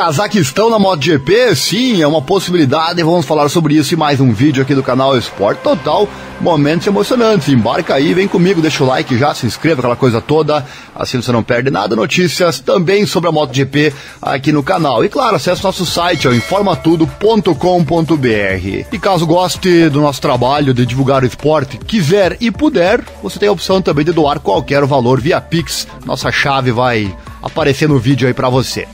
Cazaquistão na MotoGP? Sim, é uma possibilidade. Vamos falar sobre isso em mais um vídeo aqui do canal Esporte Total. Momentos emocionantes. Embarca aí, vem comigo, deixa o like já, se inscreva, aquela coisa toda. Assim você não perde nada. Notícias também sobre a MotoGP aqui no canal. E claro, acesse nosso site, é informatudo.com.br. E caso goste do nosso trabalho de divulgar o esporte, quiser e puder, você tem a opção também de doar qualquer valor via Pix. Nossa chave vai aparecer no vídeo aí para você.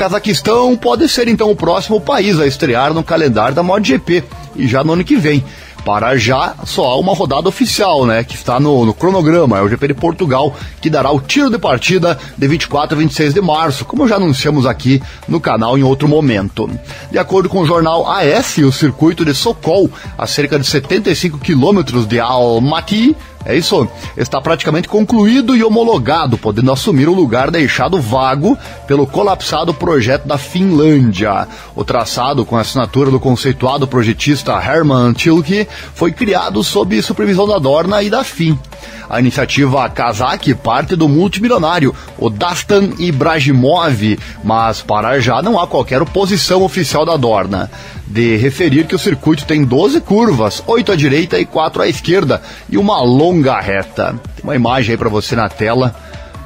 Cazaquistão pode ser então o próximo país a estrear no calendário da MotoGP e já no ano que vem. Para já, só há uma rodada oficial, né? Que está no, no, cronograma, é o GP de Portugal, que dará o tiro de partida de 24 a 26 de março, como já anunciamos aqui no canal em outro momento. De acordo com o jornal AS, o circuito de Sokol, a cerca de 75 quilômetros de Almaty, é isso, está praticamente concluído e homologado, podendo assumir o lugar deixado vago pelo colapsado projeto da Finlândia. O traçado, com a assinatura do conceituado projetista Herman Tilke, foi criado sob supervisão da Dorna e da FIM. A iniciativa Kazakh parte do multimilionário, o Dastan Ibrahimov, mas para já não há qualquer oposição oficial da Dorna. De referir que o circuito tem 12 curvas, 8 à direita e 4 à esquerda, e uma longa reta. Tem uma imagem aí para você na tela,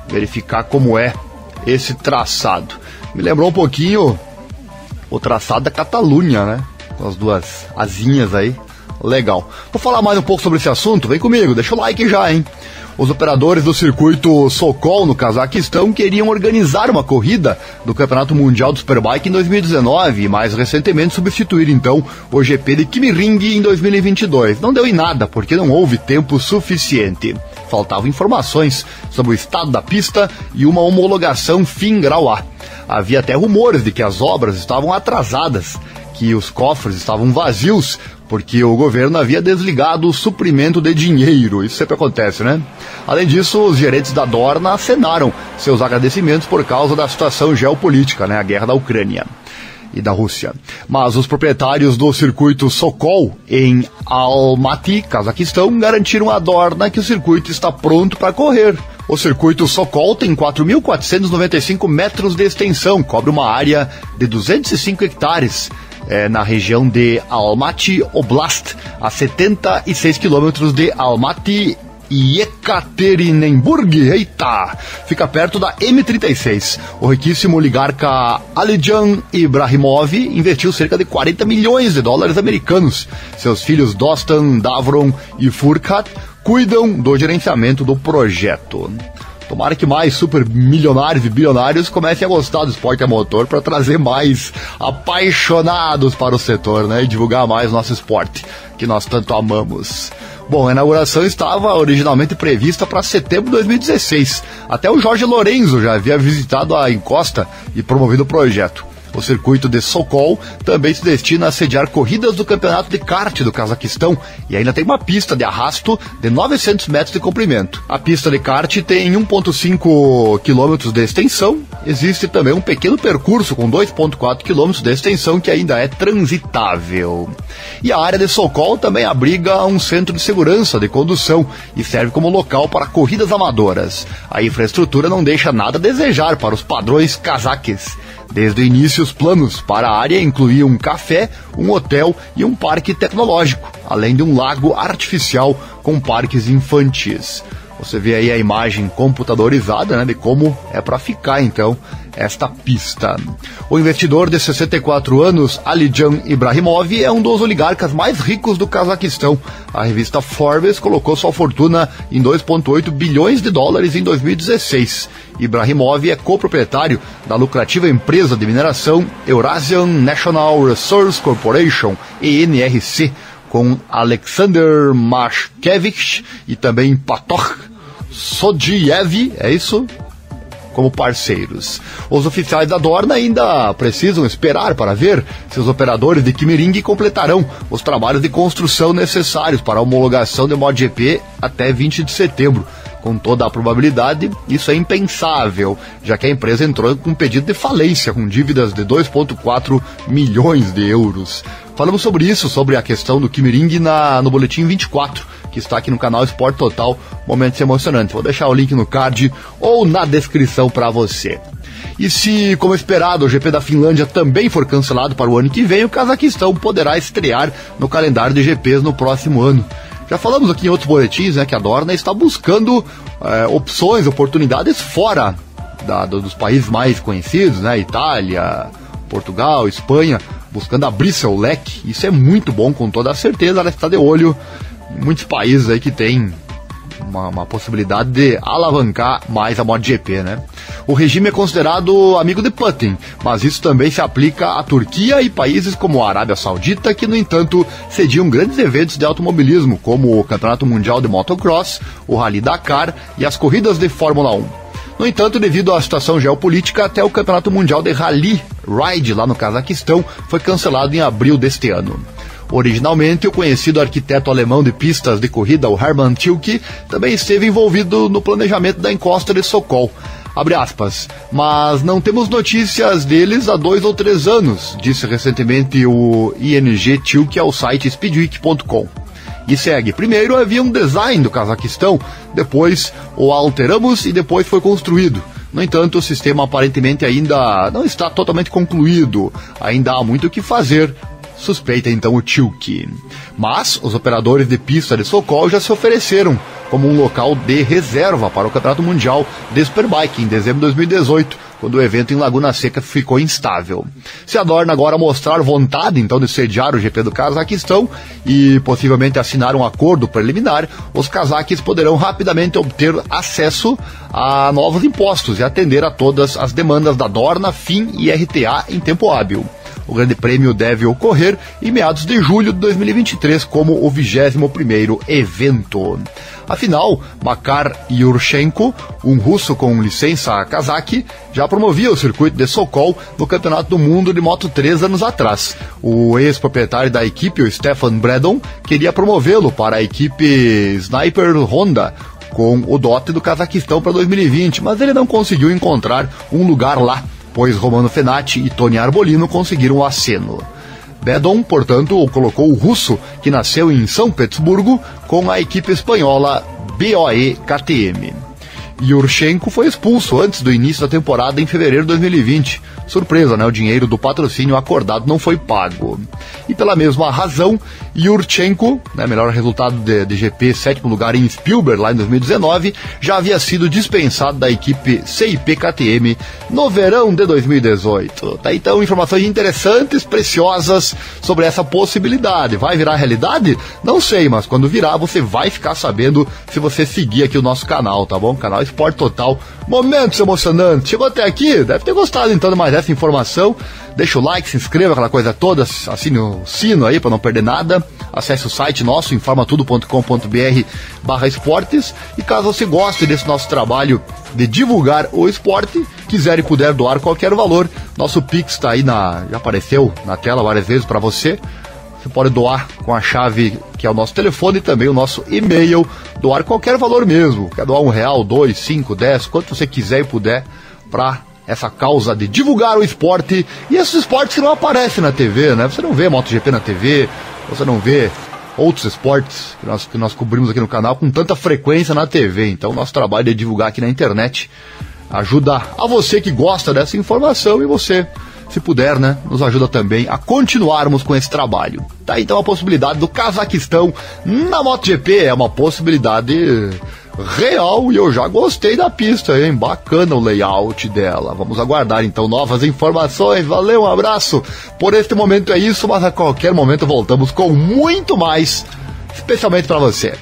verificar como é esse traçado. Me lembrou um pouquinho o traçado da Catalunha, né? Com as duas asinhas aí legal. Vou falar mais um pouco sobre esse assunto? Vem comigo, deixa o like já, hein? Os operadores do circuito Sokol no Cazaquistão queriam organizar uma corrida do Campeonato Mundial do Superbike em 2019 e mais recentemente substituir então o GP de Kimiring em 2022. Não deu em nada porque não houve tempo suficiente. Faltavam informações sobre o estado da pista e uma homologação fim grau A. Havia até rumores de que as obras estavam atrasadas que os cofres estavam vazios porque o governo havia desligado o suprimento de dinheiro. Isso sempre acontece, né? Além disso, os gerentes da Dorna acenaram seus agradecimentos por causa da situação geopolítica, né? A guerra da Ucrânia e da Rússia. Mas os proprietários do circuito Sokol em Almaty, Cazaquistão, garantiram à Dorna que o circuito está pronto para correr. O circuito Sokol tem 4.495 metros de extensão, cobre uma área de 205 hectares é, na região de Almaty Oblast, a 76 quilômetros de Almaty Ekaterinenburg, eita, fica perto da M36. O riquíssimo oligarca Alijan Ibrahimov investiu cerca de 40 milhões de dólares americanos. Seus filhos Dostan, Davron e Furkat cuidam do gerenciamento do projeto. Tomara que mais super milionários e bilionários comecem a gostar do esporte a motor para trazer mais apaixonados para o setor, né? E divulgar mais nosso esporte, que nós tanto amamos. Bom, a inauguração estava originalmente prevista para setembro de 2016. Até o Jorge Lorenzo já havia visitado a encosta e promovido o projeto. O circuito de Sokol também se destina a sediar corridas do campeonato de kart do Cazaquistão e ainda tem uma pista de arrasto de 900 metros de comprimento. A pista de kart tem 1,5 quilômetros de extensão. Existe também um pequeno percurso com 2,4 quilômetros de extensão que ainda é transitável. E a área de Sokol também abriga um centro de segurança de condução e serve como local para corridas amadoras. A infraestrutura não deixa nada a desejar para os padrões cazaques. Desde o início, os planos para a área incluíam um café, um hotel e um parque tecnológico, além de um lago artificial com parques infantis. Você vê aí a imagem computadorizada né, de como é para ficar então esta pista. O investidor de 64 anos, Alijan Ibrahimov, é um dos oligarcas mais ricos do Cazaquistão. A revista Forbes colocou sua fortuna em 2,8 bilhões de dólares em 2016. Ibrahimov é coproprietário da lucrativa empresa de mineração Eurasian National Resource Corporation, ENRC, com Alexander Mashkevich e também Patok Sodiev, é isso? Como parceiros. Os oficiais da Dorna ainda precisam esperar para ver se os operadores de Kimiring completarão os trabalhos de construção necessários para a homologação do MotoGP até 20 de setembro, com toda a probabilidade, isso é impensável, já que a empresa entrou com um pedido de falência, com dívidas de 2,4 milhões de euros. Falamos sobre isso, sobre a questão do Kimiring na, no Boletim 24, que está aqui no canal Esporte Total. Momentos emocionantes. Vou deixar o link no card ou na descrição para você. E se, como esperado, o GP da Finlândia também for cancelado para o ano que vem, o Cazaquistão poderá estrear no calendário de GPs no próximo ano. Já falamos aqui em outros boletins né, que a Dorna está buscando é, opções, oportunidades fora da, dos países mais conhecidos, né? Itália, Portugal, Espanha, buscando abrir seu leque. Isso é muito bom, com toda certeza. Ela está de olho em muitos países aí que tem uma, uma, possibilidade de alavancar mais a MotoGP, né? O regime é considerado amigo de Putin, mas isso também se aplica à Turquia e países como a Arábia Saudita, que no entanto cediam grandes eventos de automobilismo, como o Campeonato Mundial de Motocross, o Rally Dakar e as corridas de Fórmula 1. No entanto, devido à situação geopolítica, até o Campeonato Mundial de Rally Ride lá no Cazaquistão foi cancelado em abril deste ano. Originalmente, o conhecido arquiteto alemão de pistas de corrida, o Hermann Tilke, também esteve envolvido no planejamento da encosta de Sokol. Aspas. Mas não temos notícias deles há dois ou três anos, disse recentemente o ING Tilke ao site speedweek.com. E segue. Primeiro havia um design do Cazaquistão, depois o alteramos e depois foi construído. No entanto, o sistema aparentemente ainda não está totalmente concluído. Ainda há muito o que fazer suspeita então o Tilke. Mas os operadores de pista de Sokol já se ofereceram como um local de reserva para o Campeonato Mundial de Superbike em dezembro de 2018, quando o evento em Laguna Seca ficou instável. Se adorna agora mostrar vontade então de sediar o GP do Cazaquistão e possivelmente assinar um acordo preliminar, os cazaques poderão rapidamente obter acesso a novos impostos e atender a todas as demandas da Dorna, FIM e RTA em tempo hábil. O Grande Prêmio deve ocorrer em meados de julho de 2023 como o 21º evento. Afinal, Makar Yurchenko, um russo com licença kazakh, já promovia o circuito de Sokol no Campeonato do Mundo de Moto 3 anos atrás. O ex-proprietário da equipe, o Stefan Bredon, queria promovê-lo para a equipe Sniper Honda, com o dote do Cazaquistão para 2020, mas ele não conseguiu encontrar um lugar lá pois Romano Fenati e Tony Arbolino conseguiram o aceno. Bedon, portanto, colocou o russo, que nasceu em São Petersburgo, com a equipe espanhola BOE KTM. Yurchenko foi expulso antes do início da temporada em fevereiro de 2020. Surpresa, né? O dinheiro do patrocínio acordado não foi pago. E pela mesma razão, Yurchenko, né, melhor resultado de, de GP, sétimo lugar em Spielberg lá em 2019, já havia sido dispensado da equipe CIP KTM no verão de 2018. Tá então informações interessantes, preciosas sobre essa possibilidade. Vai virar realidade? Não sei, mas quando virar você vai ficar sabendo se você seguir aqui o nosso canal, tá bom? Canal Esporte Total. Momentos emocionantes. Chegou até aqui? Deve ter gostado então de mais essa informação. Deixa o like, se inscreva, aquela coisa toda, assine o sino aí para não perder nada. Acesse o site nosso, informatudo.com.br barra esportes. E caso você goste desse nosso trabalho de divulgar o esporte, quiser e puder doar qualquer valor, nosso Pix está aí na. já apareceu na tela várias vezes para você. Você pode doar com a chave que é o nosso telefone e também o nosso e-mail. Doar qualquer valor mesmo. Quer doar um real, dois, cinco, dez, quanto você quiser e puder para essa causa de divulgar o esporte e esses esportes que não aparecem na TV, né? Você não vê MotoGP na TV, você não vê outros esportes que nós, que nós cobrimos aqui no canal com tanta frequência na TV. Então, nosso trabalho é divulgar aqui na internet, ajuda a você que gosta dessa informação e você se puder, né, nos ajuda também a continuarmos com esse trabalho. Tá então a possibilidade do Cazaquistão na MotoGP, é uma possibilidade real e eu já gostei da pista, hein? Bacana o layout dela. Vamos aguardar então novas informações. Valeu, um abraço. Por este momento é isso, mas a qualquer momento voltamos com muito mais, especialmente para você.